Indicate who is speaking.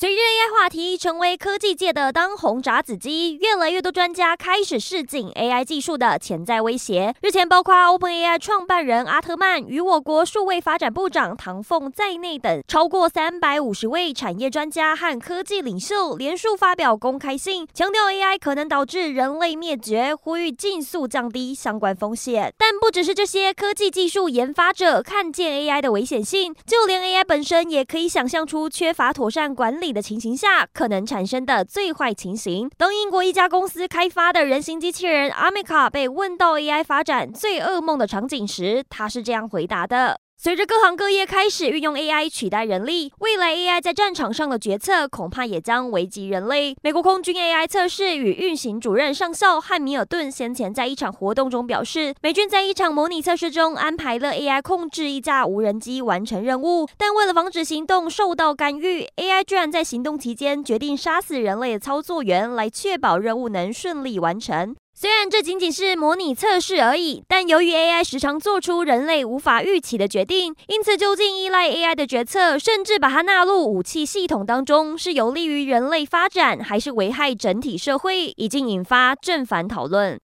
Speaker 1: 随着 AI 话题成为科技界的当红炸子鸡，越来越多专家开始示警 AI 技术的潜在威胁。日前，包括 OpenAI 创办人阿特曼与我国数位发展部长唐凤在内等超过三百五十位产业专家和科技领袖连续发表公开信，强调 AI 可能导致人类灭绝，呼吁尽速降低相关风险。但不只是这些科技技术研发者看见 AI 的危险性，就连 AI 本身也可以想象出缺乏妥善管理的情形下可能产生的最坏情形。当英国一家公司开发的人形机器人阿米卡被问到 AI 发展最噩梦的场景时，他是这样回答的。随着各行各业开始运用 AI 取代人力，未来 AI 在战场上的决策恐怕也将危及人类。美国空军 AI 测试与运行主任上校汉米尔顿先前在一场活动中表示，美军在一场模拟测试中安排了 AI 控制一架无人机完成任务，但为了防止行动受到干预，AI 居然在行动期间决定杀死人类的操作员，来确保任务能顺利完成。虽然这仅仅是模拟测试而已，但由于 AI 时常做出人类无法预期的决定，因此究竟依赖 AI 的决策，甚至把它纳入武器系统当中，是有利于人类发展，还是危害整体社会，已经引发正反讨论。